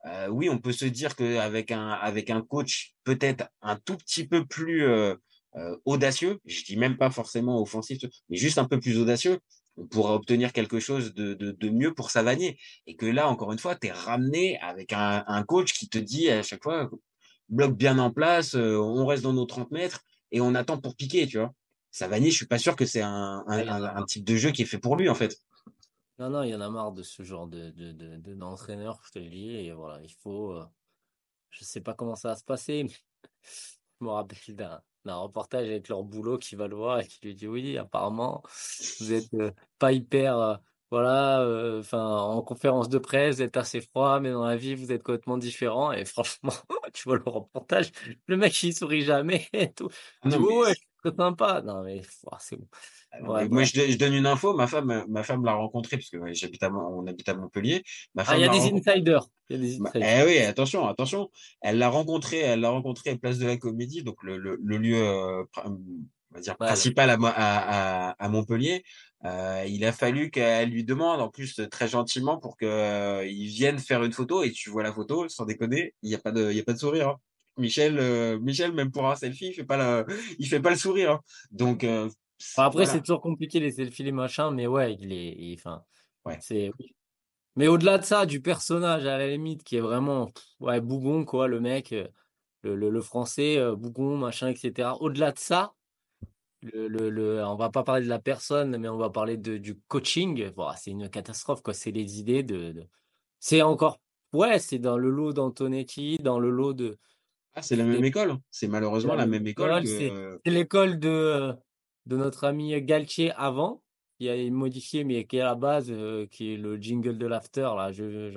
Speaker 4: euh, oui, on peut se dire qu'avec un, avec un coach peut-être un tout petit peu plus euh, euh, audacieux, je dis même pas forcément offensif, mais juste un peu plus audacieux, on pourra obtenir quelque chose de, de, de mieux pour Savanier. Et que là, encore une fois, tu es ramené avec un, un coach qui te dit à chaque fois, bloc bien en place, euh, on reste dans nos 30 mètres et on attend pour piquer, tu vois. Savanier, je suis pas sûr que c'est un, un, un, un type de jeu qui est fait pour lui, en fait.
Speaker 5: Non, non, il y en a marre de ce genre de, de, de, de- d'entraîneur, je te le dis. Et voilà, il faut. euh, je sais pas comment ça va se passer, mais je me rappelle d'un, d'un reportage avec leur boulot qui va le voir et qui lui dit Oui, apparemment, vous êtes euh, pas hyper. euh, voilà, euh, enfin, en conférence de presse, vous êtes assez froid, mais dans la vie, vous êtes complètement différent. Et franchement, tu vois le reportage, le mec, il sourit jamais et tout. Dit,
Speaker 4: Non, mais-
Speaker 5: ouais, ouais, c'est sympa. Non, mais c'est bon. Ouais,
Speaker 4: Et moi, je, je donne une info. Ma femme, ma femme l'a rencontré parce que ouais, j'habite à, on habite à Montpellier. Ma
Speaker 5: Ah, il y a des
Speaker 4: rencontré-
Speaker 5: insiders. Il y a des
Speaker 4: Bah,
Speaker 5: insiders.
Speaker 4: eh oui, attention, attention. Elle l'a rencontré, elle l'a rencontré à Place de la Comédie, donc le, le, le lieu, euh, on va dire
Speaker 5: Ouais,
Speaker 4: principal à, Mo- à, à, à Montpellier. Euh, il a fallu qu'elle lui demande, en plus très gentiment, pour que euh, il vienne faire une photo. Et tu vois la photo, sans déconner, il y a pas de, il y a pas de sourire. hein. Michel, euh, Michel, même pour un selfie, il fait pas il fait pas le sourire. hein. Donc euh,
Speaker 5: Enfin, après,
Speaker 4: voilà.
Speaker 5: c'est toujours compliqué les selfies, les machins, mais ouais, il est, il- enfin,
Speaker 4: Ouais.
Speaker 5: c'est, oui. Mais au-delà de ça, du personnage à la limite, qui est vraiment, ouais, bougon, quoi, le mec, le, le, le français, bougon, machin, etc. Au-delà de ça, le, le, le, on va pas parler de la personne, mais on va parler de, du coaching. Voilà, c'est une catastrophe, quoi. C'est les idées de, de- c'est encore, ouais, c'est dans le lot d'Antonetti, dans le lot de,
Speaker 4: Ah, c'est la même école. C'est malheureusement la même école que.
Speaker 5: c'est l'école de, de notre ami Galtier avant, qui a modifié, mais qui est à la base, euh, qui est le jingle de l'after. Là, je,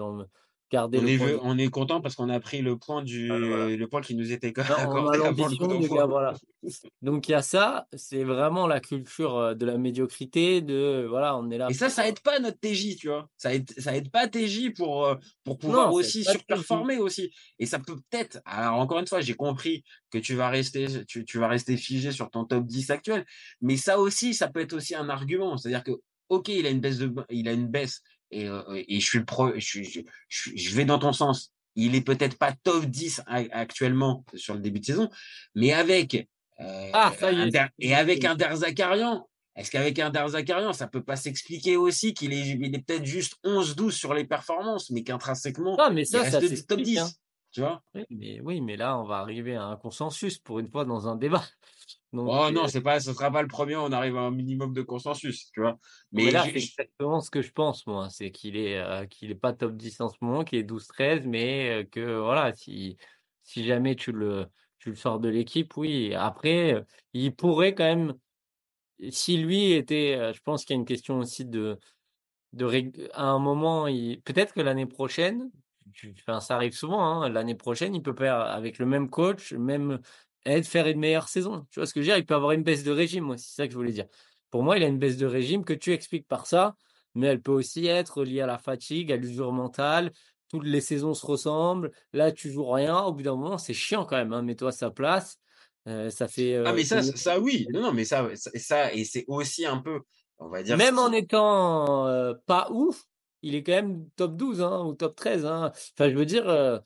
Speaker 4: On
Speaker 5: le
Speaker 4: est,
Speaker 5: point
Speaker 4: ve-
Speaker 5: de-
Speaker 4: on est content parce qu'on a pris le point du,
Speaker 5: Ah, voilà.
Speaker 4: le point qui nous était
Speaker 5: on a l'ambition, gars, voilà. Donc il y a ça, c'est vraiment la culture euh, de la médiocrité, de voilà, on est là.
Speaker 4: Et ça, ça aide pas notre TJ, tu vois. Ça aide, ça aide pas TJ pour, euh, pour pouvoir
Speaker 5: Non,
Speaker 4: aussi surperformer aussi. Et ça peut peut-être, alors encore une fois, j'ai compris que tu vas rester, tu, tu vas rester figé sur ton top 10 actuel. Mais ça aussi, ça peut être aussi un argument. C'est-à-dire que, ok, il a une baisse de, il a une baisse. Et, euh, et je suis pro, je, suis- je, je, je vais dans ton sens. Il est peut-être pas top 10 a- actuellement sur le début de saison, mais avec euh,
Speaker 5: Ah, ça y est.
Speaker 4: Der- et avec un Derzakarian, est-ce qu'avec un Derzakarian, ça peut pas s'expliquer aussi qu'il est, il est peut-être juste 11-12 sur les performances, mais qu'intrinsèquement,
Speaker 5: Ah, mais
Speaker 4: il
Speaker 5: ça, ça
Speaker 4: reste top
Speaker 5: s'explique,
Speaker 4: 10,
Speaker 5: hein.
Speaker 4: tu vois?
Speaker 5: Oui, mais oui, mais là, on va arriver à un consensus pour une fois dans un débat. Donc,
Speaker 4: Oh non,
Speaker 5: euh,
Speaker 4: c'est pas, ce sera pas le premier, on arrive à un minimum de consensus, tu vois.
Speaker 5: mais,
Speaker 4: Mais
Speaker 5: là, c'est exactement ce que je pense, moi. C'est qu'il est, euh, qu'il est pas top 10 en ce moment, qu'il est 12-13, mais euh, que voilà, si, si jamais tu le, tu le sors de l'équipe, oui. Après, il pourrait quand même, si lui était, je pense qu'il y a une question aussi de, de à un moment, il, peut-être que l'année prochaine, enfin, ça arrive souvent, hein, l'année prochaine, il peut faire avec le même coach, même être faire une meilleure saison. Tu vois ce que je veux dire? Il peut avoir une baisse de régime, moi, c'est ça que je voulais dire. Pour moi, il a une baisse de régime que tu expliques par ça, mais elle peut aussi être liée à la fatigue, à l'usure mentale. Toutes les saisons se ressemblent. Là, tu joues rien. Au bout d'un moment, c'est chiant quand même. Hein. Mets-toi à sa place. Euh, ça fait.
Speaker 4: Ah,
Speaker 5: euh,
Speaker 4: mais ça, ça, oui. Non, non, mais ça, ça, et c'est aussi un peu, on va dire.
Speaker 5: Même en étant euh, pas ouf, il est quand même top 12 hein, ou top 13. Hein. Enfin, je veux dire,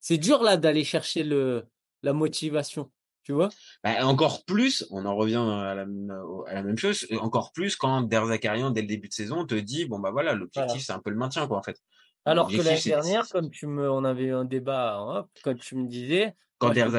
Speaker 5: c'est dur là d'aller chercher le, la motivation. Tu vois?
Speaker 4: Bah, encore plus, on en revient à la, même- à la même chose, encore plus quand Derzakarian, dès le début de saison, te dit, bon, bah voilà, l'objectif,
Speaker 5: Voilà.
Speaker 4: c'est un peu le maintien, quoi, en fait.
Speaker 5: Alors que l'année dernière, comme tu me, on avait eu un débat, hein, quand tu me disais,
Speaker 4: Quand
Speaker 5: voilà,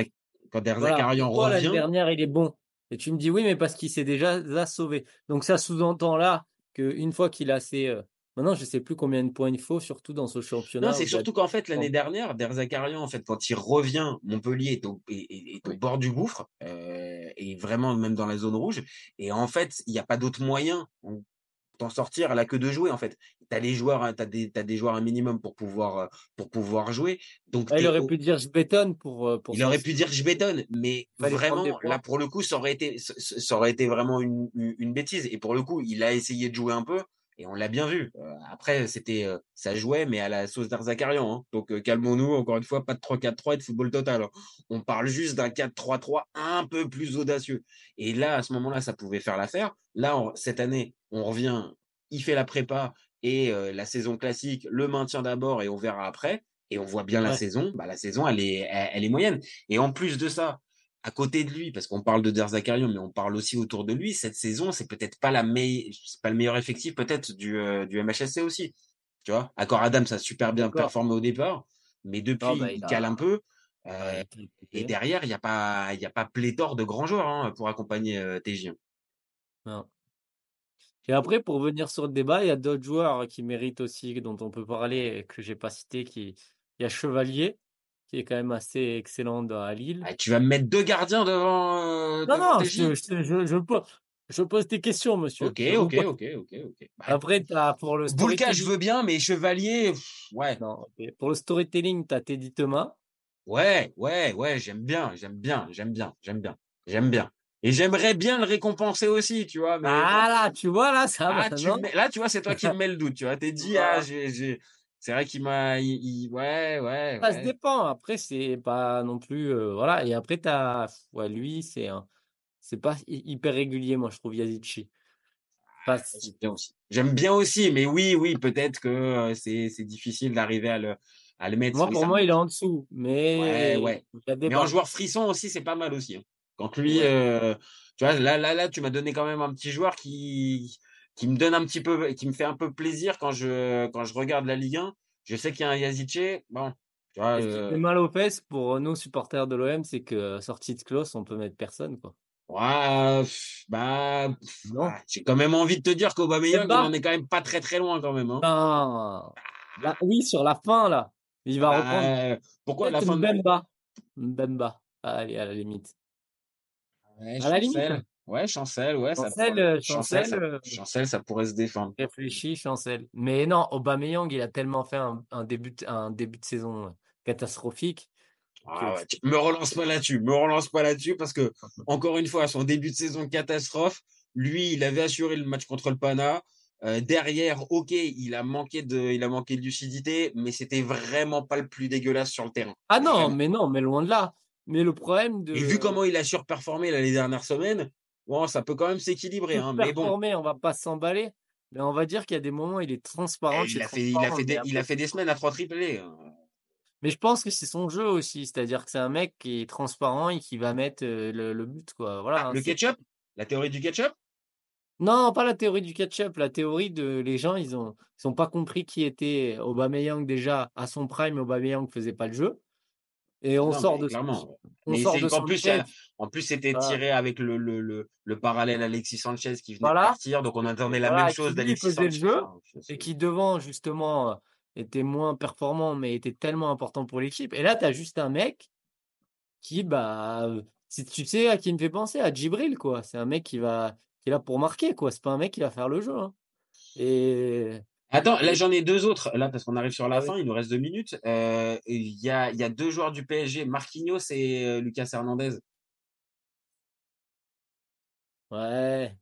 Speaker 4: Derzakarian
Speaker 5: pourquoi l'année
Speaker 4: revient,
Speaker 5: dernière il est bon? Et tu me dis oui, mais parce qu'il s'est déjà déjà sauvé. Donc ça sous-entend là qu'une fois qu'il a ses, euh, maintenant je sais plus combien de points il faut, surtout dans ce championnat.
Speaker 4: Non, c'est
Speaker 5: a-
Speaker 4: surtout qu'en fait, l'année dernière, Derzakarian, en fait, quand il revient, Montpellier est au, est, est- est au bord du gouffre, euh, et vraiment même dans la zone rouge. Et en fait, il n'y a pas d'autre moyen pour t'en sortir, a que de jouer, en fait. T'as les joueurs, hein, t'as des, t'as des joueurs un minimum pour pouvoir, euh, pour pouvoir jouer. Donc,
Speaker 5: Ah, il aurait
Speaker 4: au-
Speaker 5: pu dire je bétonne pour. euh, pour
Speaker 4: il aurait pu dire je bétonne, mais vraiment, là, pour le coup, ça aurait été, ça- aurait été vraiment une, une une bêtise. Et pour le coup, il a essayé de jouer un peu, et on l'a bien vu. Euh, après, c'était, euh, ça jouait, mais à la sauce d'Arzakarian. Hein. Donc, euh, calmons-nous, encore une fois, pas de 3-4-3 et de football total. hein. On parle juste d'un 4-3-3 un peu plus audacieux. Et là, à ce moment-là, ça pouvait faire l'affaire. Là, on- cette année, on revient, il fait la prépa et la saison classique, le maintien d'abord et on verra après. Et on voit bien la saison. Bah, la saison, elle est, elle, elle est moyenne. Et en plus de ça, à côté de lui, parce qu'on parle de Derzakarian, mais on parle aussi autour de lui, cette saison, c'est peut-être pas la pas le meilleur effectif peut-être du, euh, du MHSC aussi. Tu vois, Accor Adam, ça a super bien performé au départ, mais depuis,
Speaker 5: Ah, bah,
Speaker 4: il
Speaker 5: il a-
Speaker 4: cale un peu. Euh, et derrière, il n'y a pas, y a pas pléthore de grands joueurs hein, pour accompagner euh, TJ.
Speaker 5: Non. Et après, pour venir sur le débat, il y a d'autres joueurs qui méritent aussi, dont on peut parler, que j'ai pas cité, qui, il y a Chevalier, qui est quand même assez excellent à Lille.
Speaker 4: Ah, tu vas me mettre deux gardiens devant, euh,
Speaker 5: Non,
Speaker 4: devant
Speaker 5: non, je, je, je, je pose, je pose des questions, monsieur.
Speaker 4: Ok, ok,
Speaker 5: pose-
Speaker 4: ok, ok, ok. Bah,
Speaker 5: Après, t'as pour le
Speaker 4: Boulka, je veux bien, mais Chevalier, pff, ouais.
Speaker 5: Non. Pour le storytelling, t'as Teddy Thomas.
Speaker 4: Ouais, ouais, ouais, j'aime bien, j'aime bien, j'aime bien, j'aime bien, j'aime bien. Et j'aimerais bien le récompenser aussi, tu vois. Mais
Speaker 5: Ah là, tu vois, là, ça
Speaker 4: Ah,
Speaker 5: va.
Speaker 4: tu là, tu vois, c'est toi qui me mets le doute, tu vois. T'es dit, ah, j'ai, c'est vrai qu'il m'a, il- il- ouais, ouais,
Speaker 5: Ça se dépend. Après, c'est pas non plus. euh, voilà. Et après, t'as. Ouais, lui, c'est un. C'est pas hy- hyper régulier, moi, je trouve, Yazici. Pas si-
Speaker 4: J'aime bien aussi. J'aime bien aussi, mais oui, oui, peut-être que euh, c'est, c'est difficile d'arriver à le, à le mettre.
Speaker 5: Moi, pour
Speaker 4: ça
Speaker 5: moi, il est en dessous. Mais.
Speaker 4: Ouais, ouais. Mais en joueur frisson aussi, c'est pas mal aussi. hein. Quand lui, euh, tu vois, là, là, là, tu m'as donné quand même un petit joueur qui, qui me donne un petit peu, qui me fait un peu plaisir quand je, quand je regarde la Ligue 1. Je sais qu'il y a un Yazice, bon, tu vois,
Speaker 5: Et ce qui
Speaker 4: euh,
Speaker 5: fait mal aux fesses pour nous, supporters de l'OM, c'est que sortie de close, on peut mettre personne, quoi.
Speaker 4: ouais, bah, pff,
Speaker 5: Non.
Speaker 4: ah, j'ai quand même envie de te dire qu'Aubameyang, on
Speaker 5: Bemba
Speaker 4: en est quand même pas très très loin quand même. Hein.
Speaker 5: Non. Là, oui, sur la fin, là. Il va
Speaker 4: Bah,
Speaker 5: reprendre.
Speaker 4: euh, pourquoi la fin de
Speaker 5: Mbemba. Mbemba. Allez, à la limite.
Speaker 4: Ouais,
Speaker 5: À la limite.
Speaker 4: Chancel. Ouais, Chancel, ouais, ça
Speaker 5: Chancel,
Speaker 4: pourrait-
Speaker 5: euh,
Speaker 4: Chancel,
Speaker 5: Chancel,
Speaker 4: ça-
Speaker 5: euh,
Speaker 4: Chancel, ça pourrait se défendre.
Speaker 5: Réfléchis, Chancel. Mais non, Aubameyang, il a tellement fait un, un début, de- un début de saison euh, catastrophique.
Speaker 4: Ah ouais, me relance pas là-dessus, me relance pas là-dessus parce que encore une fois, son début de saison catastrophe. Lui, il avait assuré le match contre le Pana. Euh, derrière, ok, il a manqué de, il a manqué de lucidité, mais c'était vraiment pas le plus dégueulasse sur le terrain.
Speaker 5: Ah non,
Speaker 4: Vraiment.
Speaker 5: mais non, mais loin de là. Mais le problème de.
Speaker 4: Et vu comment il a surperformé là, les dernières semaines, bon, ça peut quand même s'équilibrer. Hein, mais bon,
Speaker 5: on va pas s'emballer. Mais on va dire qu'il y a des moments où il est transparent.
Speaker 4: Eh, il, a fait, il, a fait des, il a fait des semaines à trois triplés. hein.
Speaker 5: Mais je pense que c'est son jeu aussi. C'est-à-dire que c'est un mec qui est transparent et qui va mettre euh, le, le but, quoi. Voilà.
Speaker 4: Ah,
Speaker 5: hein,
Speaker 4: le ketchup? La théorie du ketchup?
Speaker 5: Non, pas la théorie du ketchup. La théorie de les gens, ils ont, ils ont pas compris qui était Aubameyang déjà à son prime. Aubameyang faisait pas le jeu. Et on
Speaker 4: Non,
Speaker 5: sort de
Speaker 4: clairement.
Speaker 5: on sort de son
Speaker 4: plus. En plus, c'était
Speaker 5: Voilà.
Speaker 4: tiré avec le, le, le, le parallèle Alexis Sanchez qui venait
Speaker 5: Voilà.
Speaker 4: de partir. Donc, on attendait la
Speaker 5: Voilà,
Speaker 4: même chose d'Alexis
Speaker 5: le
Speaker 4: Sanchez.
Speaker 5: jeu,
Speaker 4: sais.
Speaker 5: et qui devant justement euh, était moins performant mais était tellement important pour l'équipe. Et là, tu as juste un mec qui, bah, euh, tu sais à qui me fait penser, à Djibril, quoi. C'est un mec qui va, qui est là pour marquer, quoi. C'est pas un mec qui va faire le jeu. hein. Et
Speaker 4: Attends, là, j'en ai deux autres. Là, parce qu'on arrive sur la
Speaker 5: Ah
Speaker 4: fin, il nous reste deux minutes. Euh, Il y, a, il y a deux joueurs du PSG, Marquinhos et euh, Lucas Hernandez.
Speaker 5: ouais,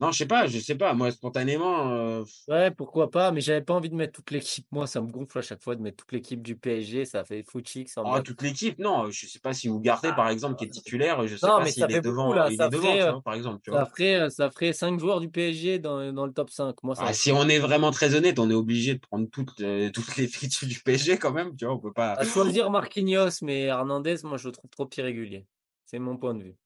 Speaker 4: Non, je sais pas, je sais pas. Moi, spontanément, euh,
Speaker 5: ouais, pourquoi pas. Mais j'avais pas envie de mettre toute l'équipe. Moi, ça me gonfle à chaque fois de mettre toute l'équipe du PSG. Ça fait. Ça me
Speaker 4: oh, toute l'équipe, non. Je sais pas si Ugarte, par exemple, qui est titulaire, je sais
Speaker 5: Non,
Speaker 4: pas
Speaker 5: mais
Speaker 4: s'il
Speaker 5: ça
Speaker 4: est devant,
Speaker 5: beaucoup, là.
Speaker 4: il
Speaker 5: Ça
Speaker 4: est devant,
Speaker 5: ferait,
Speaker 4: tu
Speaker 5: euh,
Speaker 4: vois, par exemple. Tu
Speaker 5: Ça
Speaker 4: vois.
Speaker 5: ferait, euh, ça ferait 5 joueurs du PSG dans, dans le top 5. Moi, ça
Speaker 4: Ah, si on est vraiment très honnête, on est obligé de prendre toutes, euh, toutes les features du PSG quand même, tu vois, on peut pas.
Speaker 5: À choisir Marquinhos, mais Hernandez, moi, je le trouve trop irrégulier. C'est mon point de vue.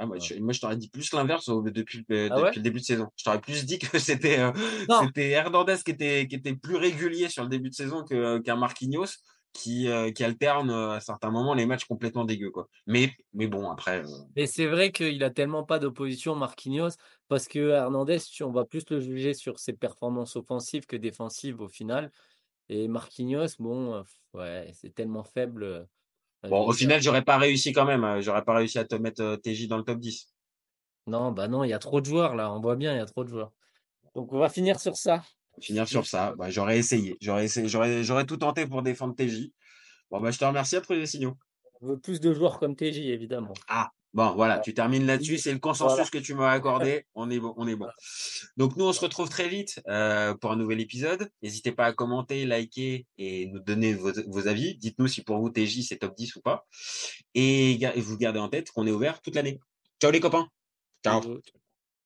Speaker 4: Ah, moi, je, moi, je t'aurais dit plus l'inverse au- depuis, le-
Speaker 5: Ah
Speaker 4: depuis
Speaker 5: ouais?
Speaker 4: le début de saison. Je t'aurais plus dit que c'était euh, c'était Hernandez qui était, qui était plus régulier sur le début de saison que- qu'un Marquinhos qui, euh, qui alterne euh, à certains moments les matchs complètement dégueux. Quoi. Mais, mais bon, après, euh,
Speaker 5: Et c'est vrai qu'il a tellement pas d'opposition, Marquinhos, parce que Hernandez, on va plus le juger sur ses performances offensives que défensives au final. Et Marquinhos, bon, euh, ouais, c'est tellement faible. Euh,
Speaker 4: bon, au final, j'aurais pas réussi quand même. euh, J'aurais pas réussi à te mettre euh, TJ dans le top 10.
Speaker 5: Non, bah non, il y a trop de joueurs là, on voit bien, il y a trop de joueurs. Donc on va finir sur ça.
Speaker 4: Finir sur ça, bah, j'aurais essayé. J'aurais essayé, j'aurais, j'aurais tout tenté pour défendre TJ. Bon, bah, je te remercie après les signaux.
Speaker 5: On veut plus de joueurs comme TJ, évidemment.
Speaker 4: Ah, bon, voilà, tu termines là-dessus. C'est le consensus
Speaker 5: Voilà.
Speaker 4: que tu m'as accordé. On est bon, on est bon. Donc, nous, on se retrouve très vite euh, pour un nouvel épisode. N'hésitez pas à commenter, liker et nous donner vos, vos avis. Dites-nous si pour vous, TJ, c'est top 10 ou pas. Et, et vous gardez en tête qu'on est ouvert toute l'année. Ciao les copains. Ciao.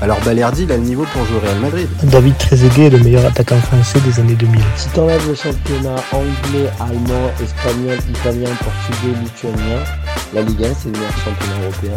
Speaker 1: alors Balerdi il a le niveau pour jouer au Real Madrid.
Speaker 2: David Trezeguet est le meilleur attaquant français des années 2000.
Speaker 3: Si t'enlèves le championnat anglais, allemand, espagnol, italien, portugais, lituanien, la Ligue 1 c'est le meilleur championnat européen.